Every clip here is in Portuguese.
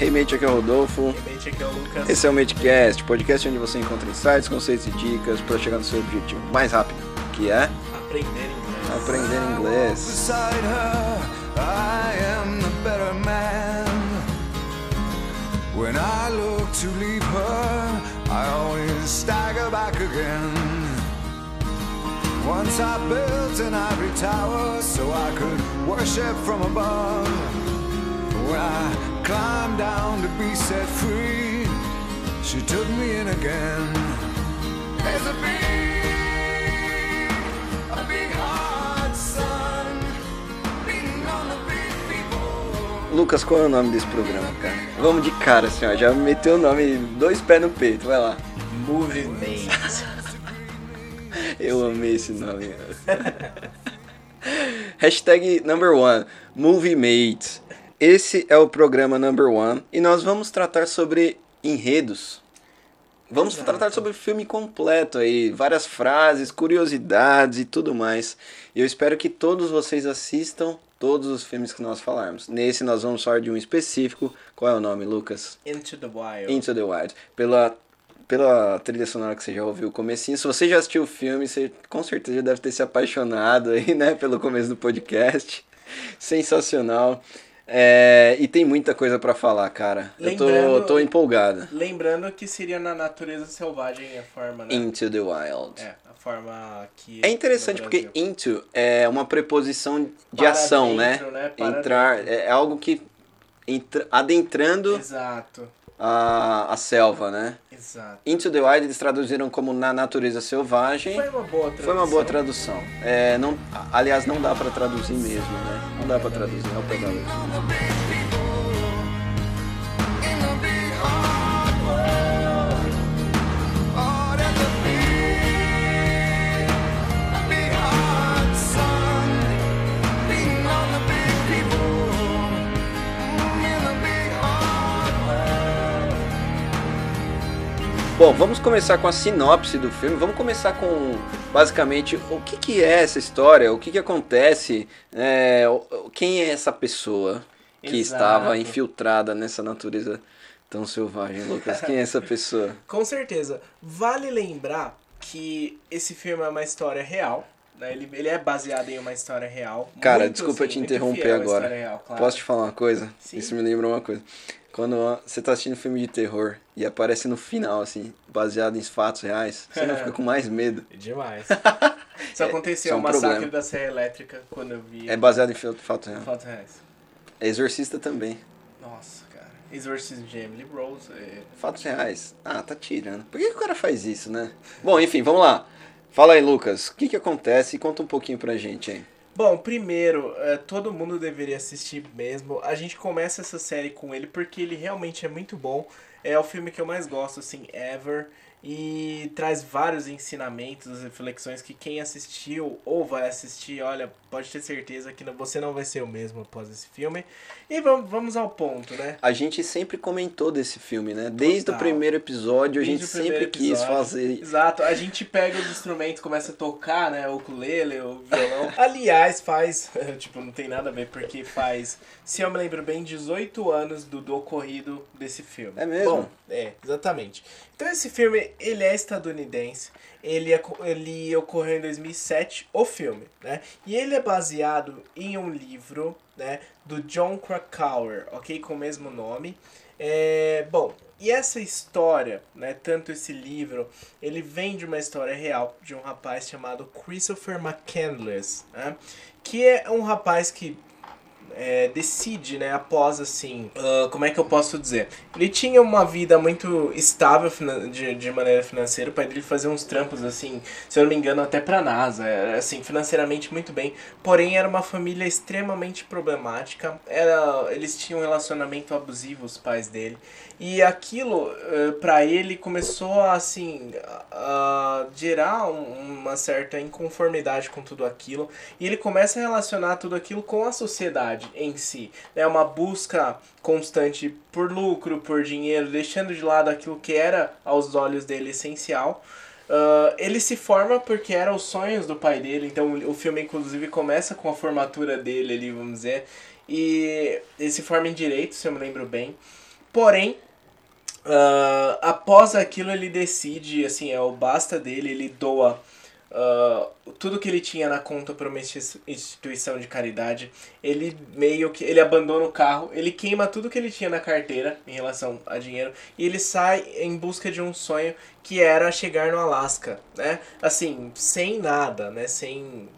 Hey mate, aqui é o Rodolfo. Mente aqui é o Lucas. Esse é o Matecast, podcast onde você encontra insights, conceitos e dicas para chegar no seu objetivo mais rápido, que é Aprender inglês. aprender inglês. When I look to leave her, I always stagger back again. Once I built an ivory tower so I could worship from above. When I climbed down to be set free, she took me in again. There's a big, a big hot sun beating on the big people. Lucas, qual é o nome desse programa, cara? Vamos de cara, assim, ó. Já meteu o nome, dois pés no peito, vai lá. Movimento. Eu amei esse nome. Hashtag number one, Movie Mates. Esse é o programa number one e nós vamos tratar sobre enredos. Vamos Exato. tratar sobre o filme completo aí, várias frases, curiosidades e tudo mais. E eu espero que todos vocês assistam todos os filmes que nós falarmos. Nesse nós vamos falar de um específico. Qual é o nome, Lucas? Into the Wild. Into the Wild. Pela, pela trilha sonora que você já ouviu o comecinho. Se você já assistiu o filme, você com certeza deve ter se apaixonado aí, né? Pelo começo do podcast. Sensacional. É, e tem muita coisa pra falar, cara. Eu tô, Lembrando- tô empolgada. Lembrando que seria na natureza selvagem a forma, né? Into the Wild. É, a forma que. É interessante porque into é uma preposição de Para ação, dentro, né? né? Para Entrar dentro. é algo que entra- adentrando Exato, a, a selva, né? exato. Into the Wild eles traduziram como na natureza selvagem. Foi uma boa tradução. Foi uma boa tradução. É, não, aliás, não dá pra traduzir mesmo, né? Não dá pra traduzir, não pegar In Bom, vamos começar com a sinopse do filme. Vamos começar com, basicamente, o que, que é essa história, o que, que acontece, é, quem é essa pessoa que Exato. estava infiltrada nessa natureza tão selvagem, Lucas? Quem é essa pessoa? Com certeza. Vale lembrar que esse filme é uma história real. Né? Ele, ele é baseado em uma história real. Cara, Muito, desculpa assim, te interromper agora. real, claro. Posso te falar uma coisa? Sim. Isso me lembra uma coisa. Quando você tá assistindo filme de terror e aparece no final, assim, baseado em fatos reais, você não fica com mais medo. Demais. Isso É, aconteceu é um massacre problema. da Serra Elétrica quando eu vi É baseado em fatos reais. Fatos Reais. Exorcista também. Nossa, cara. Exorcism de Emily Rose. é- Fatos reais. Ah, tá tirando. Por que, que o cara faz isso, né? Bom, enfim, vamos lá. Fala aí, Lucas. O que que acontece? Conta um pouquinho pra gente aí. Bom, primeiro, é, todo mundo deveria assistir mesmo. A gente começa essa série com ele porque ele realmente é muito bom. É o filme que eu mais gosto, assim, ever. E traz vários ensinamentos, reflexões que quem assistiu ou vai assistir, olha, pode ter certeza que você não vai ser o mesmo após esse filme. E vamos, ao ponto, né? A gente sempre comentou desse filme, né? Desde o primeiro episódio, a Desde gente o sempre primeiro quis episódio. fazer. Exato, a gente pega os instrumentos, começa a tocar, né? O ukulele, o violão. Aliás, faz, tipo, não tem nada a ver, porque faz, se eu me lembro bem, 18 anos do, do ocorrido desse filme. É mesmo? Bom, é, exatamente. Então esse filme, ele é estadunidense, ele, é, ele ocorreu em 2007, o filme, né? E ele é baseado em um livro, né, do John Krakauer, ok? Com o mesmo nome. É, bom, e essa história, né, tanto esse livro, ele vem de uma história real de um rapaz chamado Christopher McCandless, né? Que é um rapaz que é, decide, né, após assim, ah, como é que eu posso dizer? Ele tinha uma vida muito estável de, de maneira financeira, o pai dele fazia uns trampos assim, se eu não me engano, até pra NASA, assim, financeiramente muito bem, porém era uma família extremamente problemática, era, eles tinham um relacionamento abusivo, os pais dele, e aquilo, eh, pra ele, começou a, assim, a, gerar um- uma certa inconformidade com tudo aquilo. E ele começa a relacionar tudo aquilo com a sociedade em si. É uma busca constante por lucro, por dinheiro, deixando de lado aquilo que era, aos olhos dele, essencial. Ah, ele se forma porque eram os sonhos do pai dele, então o filme inclusive começa com a formatura dele ali, vamos dizer. E ele se forma em direito, se eu me lembro bem. Porém, ah, após aquilo ele decide, assim, é o basta dele, ele doa ah, tudo que ele tinha na conta para uma insti- instituição de caridade. Ele meio que ele abandona o carro, ele queima tudo que ele tinha na carteira em relação a dinheiro e ele sai em busca de um sonho que era chegar no Alasca, né? Assim, sem nada, né? Sem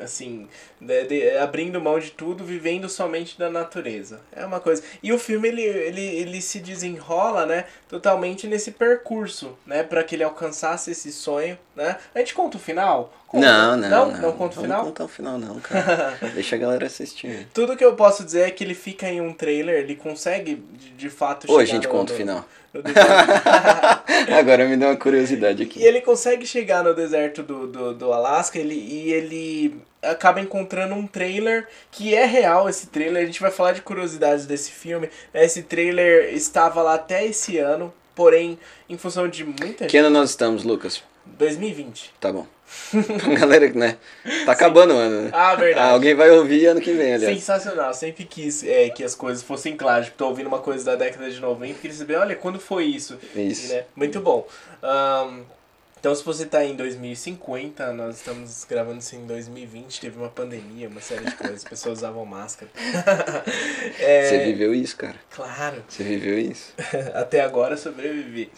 assim, de- de- abrindo mão de tudo, vivendo somente da natureza. É uma coisa. E o filme ele, ele, ele se desenrola, né, totalmente nesse percurso, né, para que ele alcançasse esse sonho, né? A gente conta o final? Conta. Não, não, não, não. não conta o final. contar o final não, cara. Deixa a galera assistir. Tudo que eu posso dizer é que ele fica em um trailer, ele consegue de, de fato Ou a chegar gente no- conta o final. Agora me deu uma curiosidade E aqui. ele consegue chegar no deserto do, do, do Alasca ele, e ele acaba encontrando um trailer que é real esse trailer. A gente vai falar de curiosidades desse filme. Esse trailer estava lá até esse ano, porém, em função de muita Que ano nós estamos, Lucas? 2020. Tá bom. Galera, né? Tá acabando o ano, né? Ah, verdade. Ah, alguém vai ouvir ano que vem, aliás. Sensacional, sempre quis é, que as coisas fossem claras. Tipo, tô ouvindo uma coisa da década de 90 queria saber, olha, quando foi isso? Isso. né? Muito bom. Ahn, então, se você tá em 2050, nós estamos gravando isso em 2020, teve uma pandemia, uma série de coisas, as pessoas usavam máscara. É, Você viveu isso, cara. Claro, Você viveu isso. até agora sobrevivi.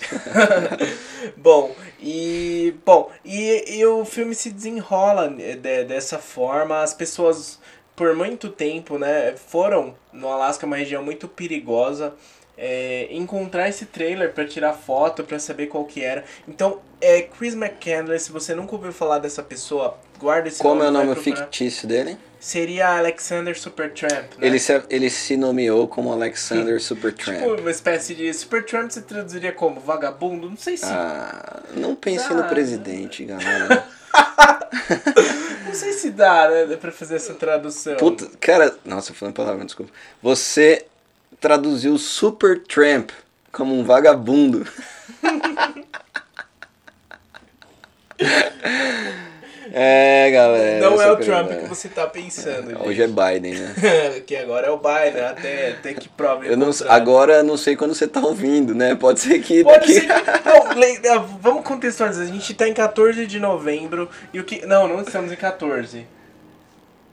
bom, e bom, e, e o filme se desenrola né, de- dessa forma, as pessoas por muito tempo, né, foram no Alasca, uma região muito perigosa, é, encontrar esse trailer para tirar foto, para saber qual que era. Então, é Chris McCandless, se você nunca ouviu falar dessa pessoa, guarda esse Como é o nome fictício dele? Seria Alexander Supertramp, né? Ele se, ele se nomeou como Alexander Supertramp. Tipo, uma espécie de Supertramp se traduziria como vagabundo? Não sei se. Ah, não pense Ah. no presidente, galera. Não sei se dá, né? Pra fazer essa tradução. Puta, cara, nossa, eu falando palavra, desculpa. Você traduziu Supertramp como um vagabundo. é, galera. Não é o Trump que você tá pensando. gente. Hoje é Biden, né? que agora é o Biden, até, até que prove. Eu não, agora não sei quando você tá ouvindo, né? Pode ser que Pode daqui... ser não, vamos contextualizar. A gente tá em 14 de novembro e o que. Não, não estamos em 14.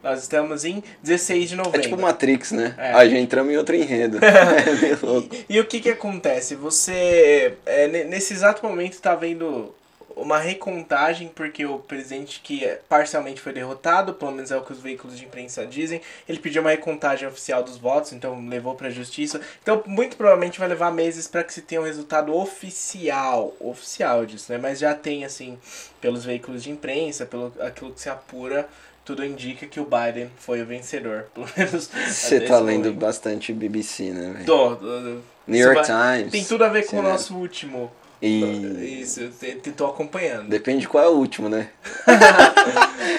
Nós estamos em 16 de É novembro. tipo Matrix, né? É. A gente entramos em outro enredo. é meio louco. E, e o que que acontece? Você, é, ne- nesse exato momento, tá vendo uma recontagem, porque o presidente que é- parcialmente foi derrotado, pelo menos é o que os veículos de imprensa dizem, ele pediu uma recontagem oficial dos votos, então levou pra justiça. Então, muito provavelmente vai levar meses para que se tenha um resultado oficial, oficial disso, né? Mas já tem, assim, pelos veículos de imprensa, pelo aquilo que se apura, tudo indica que o Biden foi o vencedor, pelo menos. Você tá lendo momento. bastante BBC, né? Tô, tô. New York vai- Times. Tem tudo a ver com o nosso último. E Isso, eu tô acompanhando. depende qual é o último, né?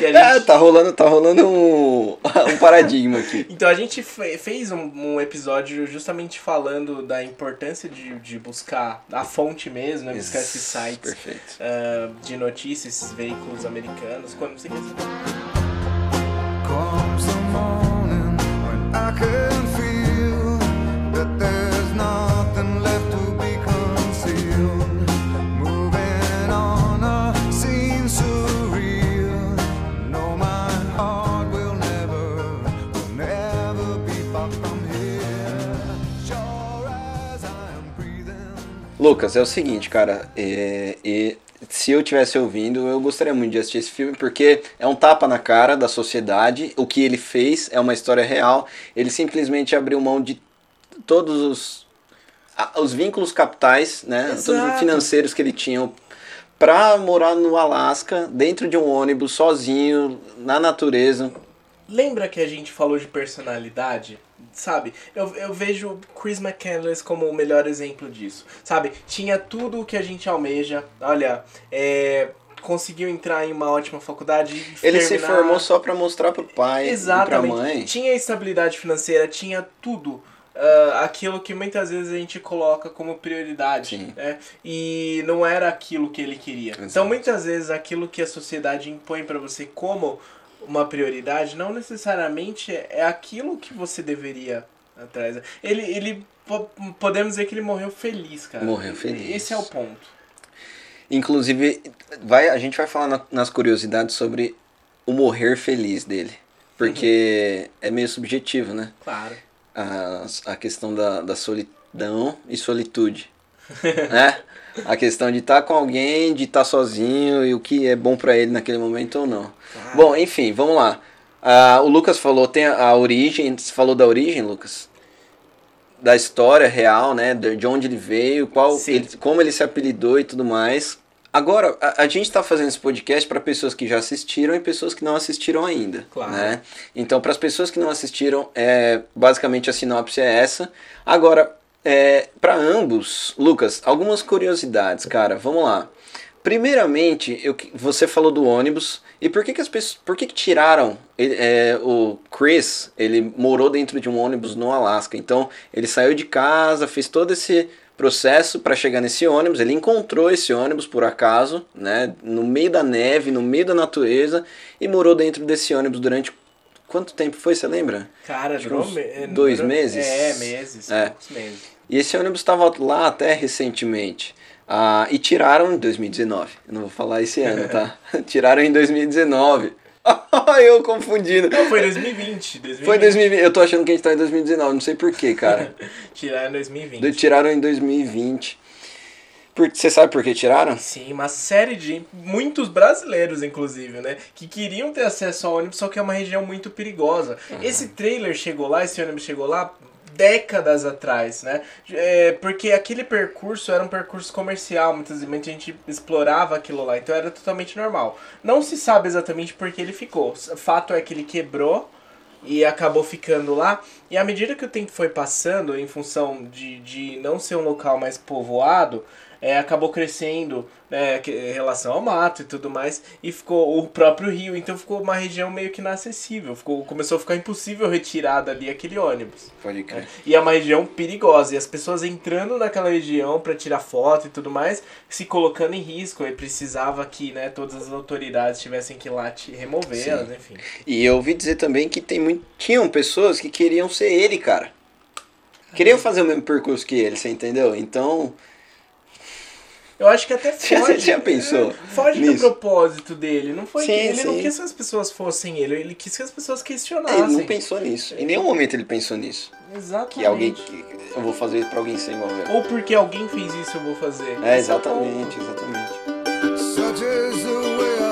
É, gente- tá rolando, tá rolando um, um paradigma aqui. Então a gente fe- fez um, um episódio justamente falando da importância de, de buscar a fonte mesmo, né? Buscar esses sites ah, de notícias, esses veículos americanos. Quando você Comes Lucas, é o seguinte, cara. é- e se eu tivesse ouvindo, eu gostaria muito de assistir esse filme, porque é um tapa na cara da sociedade. O que ele fez é uma história real. Ele simplesmente abriu mão de todos os, os vínculos capitais, né? Todos os Exato. financeiros que ele tinha pra morar no Alasca, dentro de um ônibus, sozinho, na natureza. Lembra que a gente falou de personalidade? Sabe? Eu, eu vejo Chris McCandless como o melhor exemplo disso. Sabe? Tinha tudo o que a gente almeja. Olha, é, conseguiu entrar em uma ótima faculdade. Ele se terminar- formou só pra mostrar pro pai Exatamente. e pra mãe. Tinha estabilidade financeira, tinha tudo. ah, aquilo que muitas vezes a gente coloca como prioridade, Sim. né? E não era aquilo que ele queria. Então, Exato. muitas vezes, aquilo que a sociedade impõe pra você como uma prioridade, não necessariamente é aquilo que você deveria atrás. Ele, ele po- podemos dizer que ele morreu feliz, cara. Morreu feliz. Esse é o ponto. Inclusive, vai, a gente vai falar na- nas curiosidades sobre o morrer feliz dele. Porque é meio subjetivo, né? Claro. A, a questão da, da solidão e solitude. né? A questão de estar com alguém, de estar sozinho e o que é bom pra ele naquele momento ou não. Claro. Bom, enfim, vamos lá. Ah, o Lucas falou, tem a, a origem. Você falou da origem, Lucas? Da história real, né? De de onde ele veio, qual, ele- como ele se apelidou e tudo mais. Agora, a, a gente está fazendo esse podcast para pessoas que já assistiram e pessoas que não assistiram ainda. Claro. Né? Então, para as pessoas que não assistiram, é, basicamente a sinopse é essa. Agora, é, para ambos, Lucas, algumas curiosidades, cara. Vamos lá. Primeiramente, eu, você falou do ônibus. E por que, que as pessoas. Por que, que tiraram ele- é, o Chris? Ele morou dentro de um ônibus no Alasca. Então, ele saiu de casa, fez todo esse processo para chegar nesse ônibus. Ele encontrou esse ônibus por acaso, né? No meio da neve, no meio da natureza. E morou dentro desse ônibus durante. Quanto tempo foi, você lembra? Cara, Acho que durou me- é, dois meses? É, meses. É. Meses. E esse ônibus estava lá até recentemente. Ah, e tiraram em 2019. Eu não vou falar esse ano, tá? tiraram em 2019. eu confundindo. Não, foi 2020. 2020. Foi 2020. Eu tô achando que a gente tá em 2019, não sei porquê, cara. Tiraram em 2020. Do- tiraram em 2020. Por, você sabe por que tiraram? Sim, uma série de. Muitos brasileiros, inclusive, né? Que queriam ter acesso ao ônibus, só que é uma região muito perigosa. Esse trailer chegou lá, esse ônibus chegou lá décadas atrás, né? É, porque aquele percurso era um percurso comercial, muitas vezes muita gente explorava aquilo lá, então era totalmente normal. Não se sabe exatamente por que ele ficou. Fato é que ele quebrou e acabou ficando lá. E à medida que o tempo foi passando, em função de, de não ser um local mais povoado, é, acabou crescendo né, em relação ao mato e tudo mais, e ficou o próprio rio, então ficou uma região meio que inacessível. Ficou, começou a ficar impossível retirar dali aquele ônibus. Pode crer. E é uma região perigosa, e as pessoas entrando naquela região para tirar foto e tudo mais, se colocando em risco, e precisava que né, todas as autoridades tivessem que ir lá te removê-las, enfim. E eu ouvi dizer também que tem muito, tinham pessoas que queriam ser ele, cara. Queriam fazer o mesmo percurso que ele, você entendeu? Então, Eu acho que até Você foge. já pensou é, Foge do nisso? propósito dele. Não foi Sim, que ele não sim. quis que as pessoas fossem ele, ele quis que as pessoas ele questionassem. não pensou nisso. Em nenhum momento ele pensou nisso. Exatamente. Que alguém. Que eu vou fazer isso pra alguém ser igual a ele. Ou porque alguém fez isso, eu vou fazer. É, o exatamente, exatamente. Such is the way of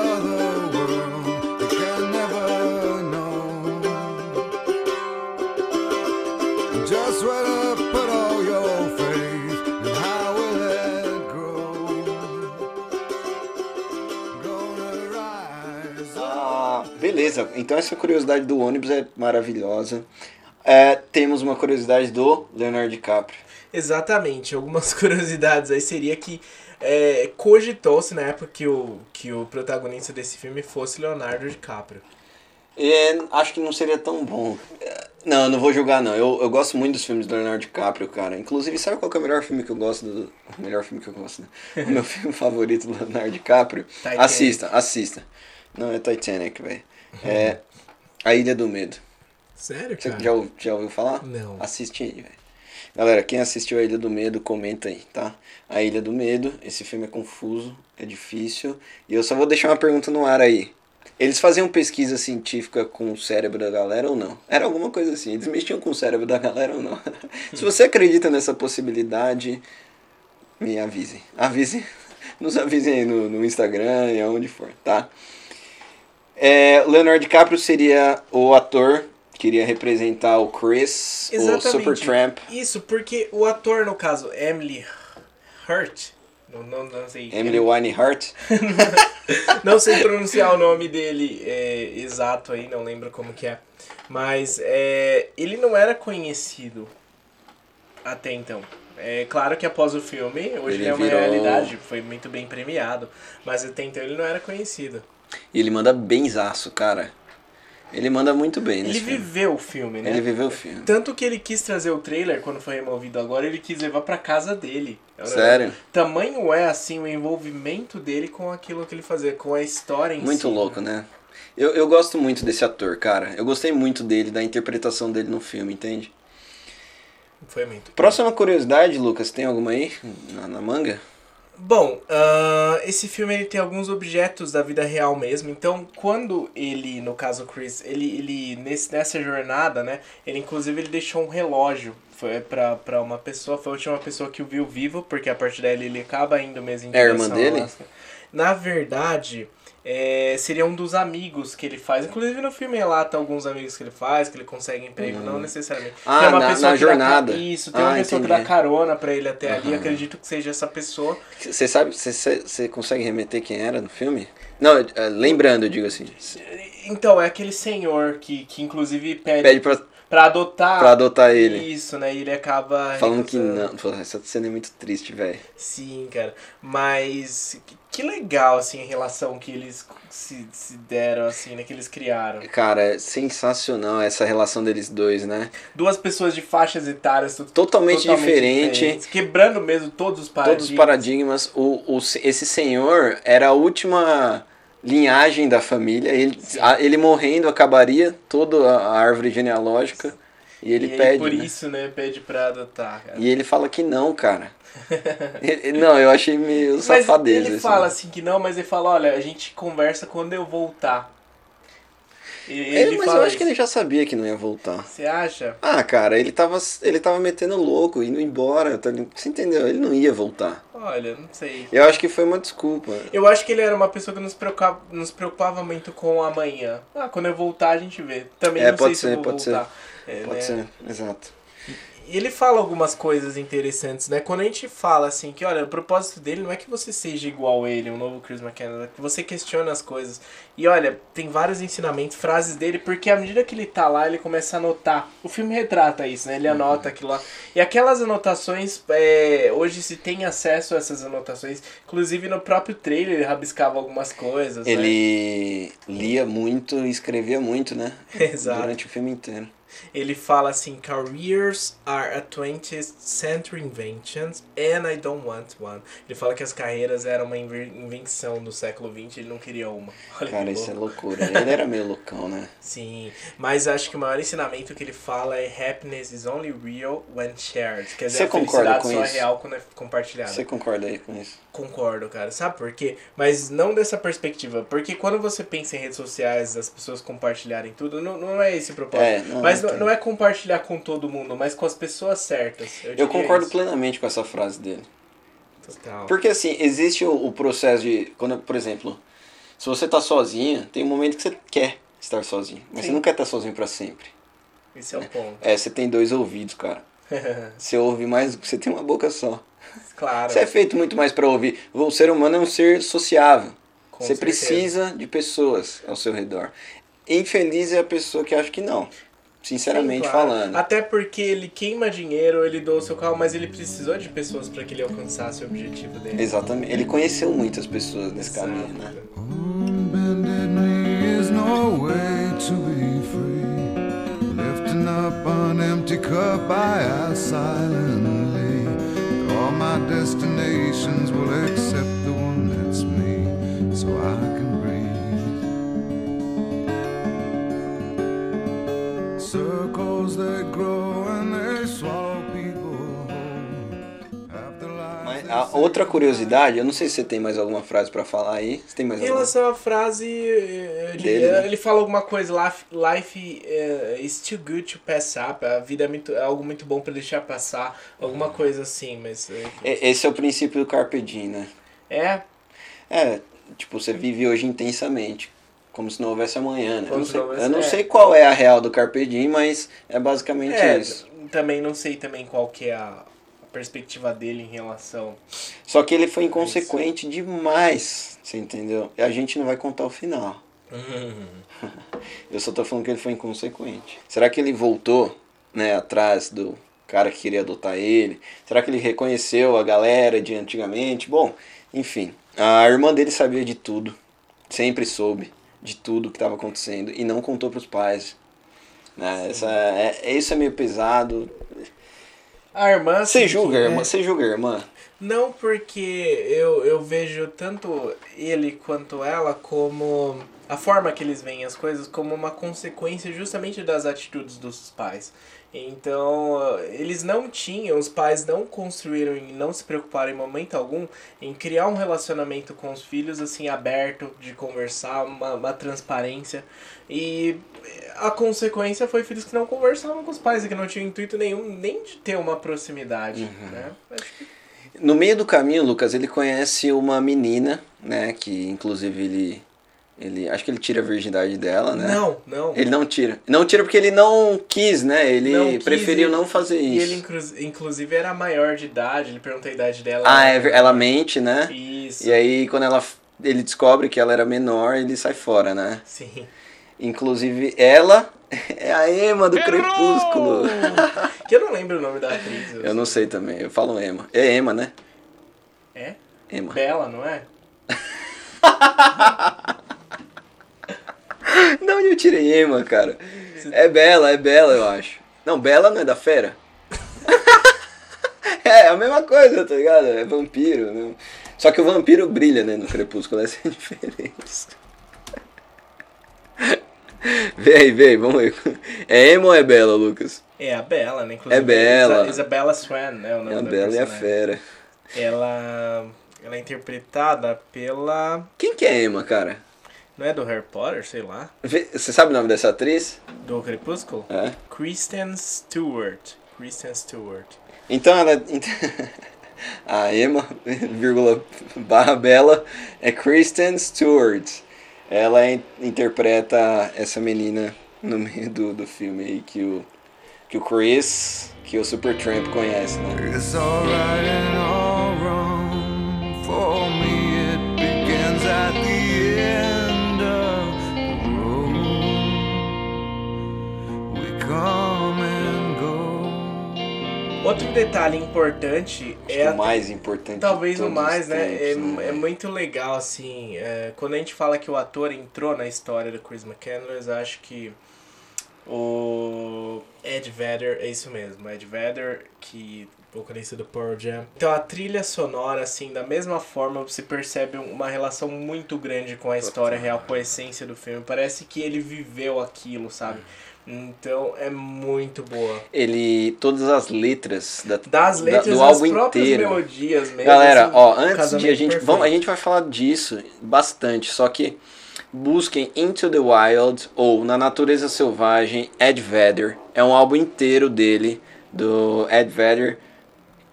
Então essa curiosidade do ônibus é maravilhosa. É, temos uma curiosidade do Leonardo DiCaprio. Exatamente. Algumas curiosidades aí seria que é, cogitou-se na época que o, que o protagonista desse filme fosse Leonardo DiCaprio. É, acho que não seria tão bom. É, Não, eu não vou julgar não. Eu, eu gosto muito dos filmes do Leonardo DiCaprio, cara. Inclusive, sabe qual que é o melhor filme que eu gosto do. O melhor filme que eu gosto, né? O meu filme favorito do Leonardo DiCaprio? Titanic. Assista, assista. Não, é Titanic, velho. É A Ilha do Medo. Sério, Você cara? já, ouv- já ouviu falar? Não. Assiste aí, velho. Galera, quem assistiu A Ilha do Medo, comenta aí, tá? A Ilha do Medo, esse filme é confuso, é difícil. E eu só vou deixar uma pergunta no ar aí. Eles faziam pesquisa científica com o cérebro da galera ou não? Era alguma coisa assim. Eles mexiam com o cérebro da galera ou não? Se você acredita nessa possibilidade, me avise. Avise. Nos avisem aí no, no Instagram e aonde for, tá? É, Leonardo DiCaprio seria o ator que iria representar o Chris, o Supertramp. Isso, porque o ator, no caso, Emily Hurt, não, não, não sei. Emily Winehart. Não sei pronunciar o nome dele é, exato aí, não lembro como que é. Mas é, ele não era conhecido até então. É claro que após o filme, hoje Ele ele é uma virou- realidade, foi muito bem premiado. Mas até então ele não era conhecido. E ele manda benzaço, cara. Ele manda muito bem Ele nesse filme. viveu o filme, né? Ele viveu o filme. Tanto que ele quis trazer o trailer, quando foi removido agora, ele quis levar pra casa dele. Sério? Tamanho é, assim, o envolvimento dele com aquilo que ele fazia, com a história em Muito si. louco, né? Eu, eu gosto muito desse ator, cara. Eu gostei muito dele, da interpretação dele no filme, entende? Foi muito. Próxima curiosidade, Lucas, tem alguma aí na, na manga? Bom, ah, esse filme ele tem alguns objetos da vida real mesmo. Então, quando ele, no caso Chris, ele, ele nesse, nessa jornada, né? Ele inclusive ele deixou um relógio foi pra, pra uma pessoa, foi a última pessoa que o viu vivo, porque a partir dela ele acaba indo mesmo em É a irmã direção dele? Na verdade, é, seria um dos amigos que ele faz. Inclusive no filme relata alguns amigos que ele faz, que ele consegue emprego, não necessariamente. Ah, tem uma na- pessoa na que dá jornada. Isso, tem Ah, uma pessoa que entendi. dá carona pra ele até ali. Aham. Acredito que seja essa pessoa. Você sabe, você- consegue remeter quem era no filme? Não, é, lembrando, eu digo assim. Então, é aquele senhor que, que inclusive pede, Pede pra, pra adotar. pra adotar ele. Isso, né? E ele acaba. Falando que recusando. não. Pô, essa cena é muito triste, velho. Sim, cara. Mas que- que legal, assim, a relação que eles se, se deram, assim, né? Que eles criaram. Cara, é sensacional essa relação deles dois, né? Duas pessoas de faixas etárias to- Totalmente, diferente. diferentes, quebrando mesmo todos os paradigmas. Todos os paradigmas. O, o, esse senhor era a última linhagem da família. Ele, a- ele morrendo acabaria toda a árvore genealógica. E ele e aí, pede. por né? isso, né, pede pra adotar, cara. E ele fala que não, cara. Ele- não, eu achei meio Mas safadeza. ele isso, fala né? assim que não, mas ele fala, olha, a gente conversa quando eu voltar. E É, ele mas eu acho que ele já sabia que não ia voltar. Você acha? Ah, cara, ele tava, ele tava metendo louco, indo embora. tá? Você entendeu? Ele não ia voltar. Olha, não sei. Eu acho que foi uma desculpa. Eu acho que ele era uma pessoa que nos preocupava, nos preocupava muito com amanhã. Ah, quando eu voltar a gente vê. Também É, não pode sei se ser, eu vou pode ser. voltar. É, Pode né? ser, exato. E ele fala algumas coisas interessantes, né? Quando a gente fala assim que, olha, o propósito dele não é que você seja igual a ele, um novo Chris McKenna, é que você questione as coisas. E olha, tem vários ensinamentos, frases dele, porque à medida que ele tá lá, ele começa a anotar. O filme retrata isso, né? Ele Uhum. anota aquilo lá. E aquelas anotações, é, hoje se tem acesso a essas anotações, inclusive no próprio trailer ele rabiscava algumas coisas. né? Ele lia muito e escrevia muito, né? Exato. Durante o filme inteiro. Ele fala assim: Careers are a 20th century inventions and I don't want one. Ele fala que as carreiras eram uma invenção do século XX, ele não queria uma. Olha Cara, isso é loucura. Ele era meio loucão, né? Sim, mas acho que o maior ensinamento que ele fala é happiness is only real when shared. Quer dizer, Você a felicidade com só isso? é real quando é compartilhada. Você concorda aí com isso? Concordo, cara. Sabe por quê? Mas não dessa perspectiva. Porque quando você pensa em redes sociais, as pessoas compartilharem tudo, não, não é esse o propósito. É, não, mas não não, é compartilhar com todo mundo, mas com as pessoas certas. Eu, Eu concordo isso. plenamente com essa frase dele. Total. Porque assim, existe o, o processo de. Quando, por exemplo, se você tá sozinho, tem um momento que você quer estar sozinho. Mas Sim. você não quer estar sozinho pra sempre. Esse é o ponto. É, você tem dois ouvidos, cara. Você ouve mais do que você tem uma boca só. claro. Você é feito muito mais pra ouvir. O ser humano é um ser sociável. Com você certeza. precisa de pessoas ao seu redor. Infeliz é a pessoa que acha que não. Sinceramente Sim, claro. falando. Até porque ele queima dinheiro, ele doou seu carro, mas ele precisou de pessoas para que ele alcançasse o objetivo dele. Exatamente. Ele conheceu muitas pessoas nesse Exato. caminho, né? On bended knee Mas they a outra curiosidade, eu não sei se você tem mais alguma frase pra falar aí. Você tem mais Em alguma? relação à frase, eh, ele, Dele, né? ele fala alguma coisa lá, life eh, is too good to pass up, a vida é, muito, é algo muito bom para deixar passar, alguma coisa assim, mas... eh, Esse é o princípio do Carpe Diem, né? É, É, tipo, você vive hoje intensamente. Como se não houvesse amanhã, né? Eu não, se sei, houvesse- eu não é. sei qual é a real do Carpe Diem, mas é basicamente é, isso. também não sei também qual que é a, perspectiva dele em relação... Só que ele foi inconsequente demais, você entendeu? E a gente não vai contar o final. Eu só tô falando que ele foi inconsequente. Será que ele voltou, né, atrás do cara que queria adotar ele? Será que ele reconheceu a galera de antigamente? Bom, enfim, a irmã dele sabia de tudo, sempre soube de tudo que estava acontecendo e não contou pros pais. Né? Essa, é, isso é meio pesado. A irmã... Você assim, julga, que- a irmã? Você julga, irmã? Não porque eu, eu vejo tanto ele quanto ela como a forma que eles veem as coisas como uma consequência justamente das atitudes dos pais. Então, eles não tinham, os pais não construíram e não se preocuparam em momento algum em criar um relacionamento com os filhos assim aberto, de conversar, uma, uma transparência. E a consequência foi filhos que não conversavam com os pais e que não tinham intuito nenhum nem de ter uma proximidade. Uhum. Né? Que No meio do caminho, Lucas, ele conhece uma menina, né? Que inclusive ele. Ele acho que ele tira a virgindade dela, né? Não, não. Ele não tira. Não tira porque ele não quis, né? Ele Não quis preferiu e- não fazer E isso. ele, inclu- inclusive, era maior de idade, ele perguntou a idade dela. Ah, é, ela mente, né? Isso. E aí, quando ela, ele descobre que ela era menor, ele sai fora, né? Sim. Inclusive, ela é a Emma do Crepúsculo. que eu não lembro o nome da atriz. Eu não sei também, eu falo Emma. É Emma, né? É? Emma. Bela, não é? Não, eu tirei Emma, cara. É Bela, é Bela, eu acho. Não, Bela não é da fera? é, é a mesma coisa, tá ligado? É vampiro. Né? Só que o vampiro brilha, né, no Crepúsculo, essa é a diferença. Vê aí, vê aí, vamos ver. É Emma ou é Bela, Lucas? É a Bela, né? Inclusive, É Bela. Isa- Isabella Swan, né? O nome É a Bela e a fera. Ela, ela é interpretada pela... Quem que é Emma, cara? Não é do Harry Potter, sei lá? Você sabe o nome dessa atriz? Do Crepúsculo? É. Kristen Stewart. Kristen Stewart. Então ela. A Emma, vírgula, barra Bela, é Kristen Stewart. Ela in- interpreta essa menina no meio do, do filme aí que o, que o Chris, que o Supertramp conhece, né? Outro detalhe importante é a o mais importante. Talvez o mais, né? É, tempos, é muito legal, assim. é, quando a gente fala que o ator entrou na história do Chris McCandless, eu acho que o Ed Vedder, é isso mesmo, Ed Vedder, que vocalista do Pearl Jam. Então a trilha sonora, assim, da mesma forma, você percebe uma relação muito grande com a história real, com a essência do filme. Parece que ele viveu aquilo, sabe? Então é muito boa. Ele. Todas as letras da, Das da- letras do das álbum próprias inteiro. melodias mesmo. Galera, assim, ó, antes de a gente. perfeito. Vamos, a gente vai falar disso bastante, só que busquem Into the Wild ou Na Natureza Selvagem, Ed Vedder. É um álbum inteiro dele, do Ed Vedder,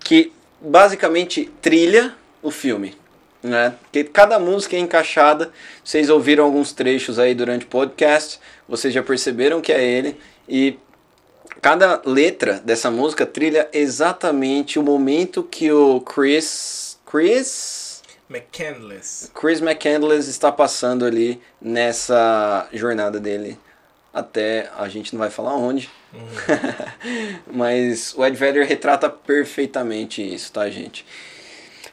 que basicamente trilha o filme. Né? Que cada música é encaixada. Vocês ouviram alguns trechos aí durante o podcast, vocês já perceberam que é ele. E cada letra dessa música trilha exatamente o momento que o Chris. Chris. McCandless. Chris McCandless está passando ali nessa jornada dele. Até a gente não vai falar onde. Mas o Ed Vedder retrata perfeitamente isso, tá, gente?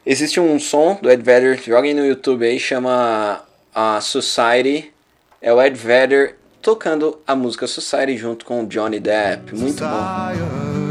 Existe um som do Ed Vedder, joguem no YouTube aí, chama a Society. É o Ed Vedder tocando a música Society junto com o Johnny Depp. Muito bom.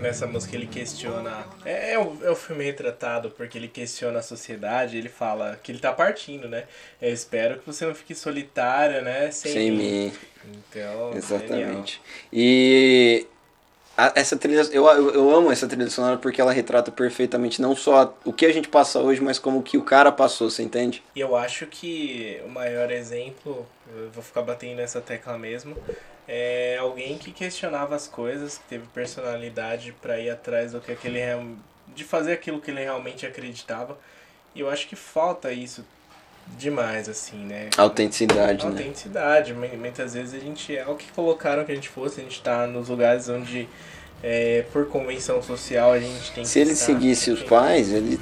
Que nessa música ele questiona. É, é, o, é o filme retratado porque ele questiona a sociedade. Ele fala que ele tá partindo, né? Eu espero que você não fique solitária, né? Sem, Sem mim. Então, genial. Exatamente. E a- essa trilha, eu, eu, eu amo essa trilha sonora porque ela retrata perfeitamente não só o que a gente passa hoje, mas como o que o cara passou, você entende? E eu acho que o maior exemplo, eu vou ficar batendo nessa tecla mesmo, é alguém que questionava as coisas, que teve personalidade pra ir atrás do que aquele de fazer aquilo que ele realmente acreditava. E eu acho que falta isso demais assim, né? Autenticidade, né? Autenticidade. Mu- Muitas vezes a gente é o que colocaram que a gente fosse, a gente tá nos lugares onde é, por convenção social a gente tem Se que ele estar, seguisse os pais, ele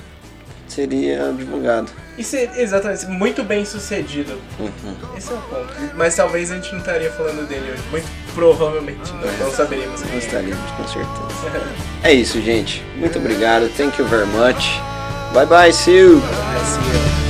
seria advogado. E ser, exatamente, muito bem sucedido. Uhum. Esse é o ponto. Mas talvez a gente não estaria falando dele hoje. Muito provavelmente não, não saberíamos quem é. Gostaríamos, com certeza. É isso, gente. Muito obrigado. Thank you very much. Bye bye, see you. Bye, see you.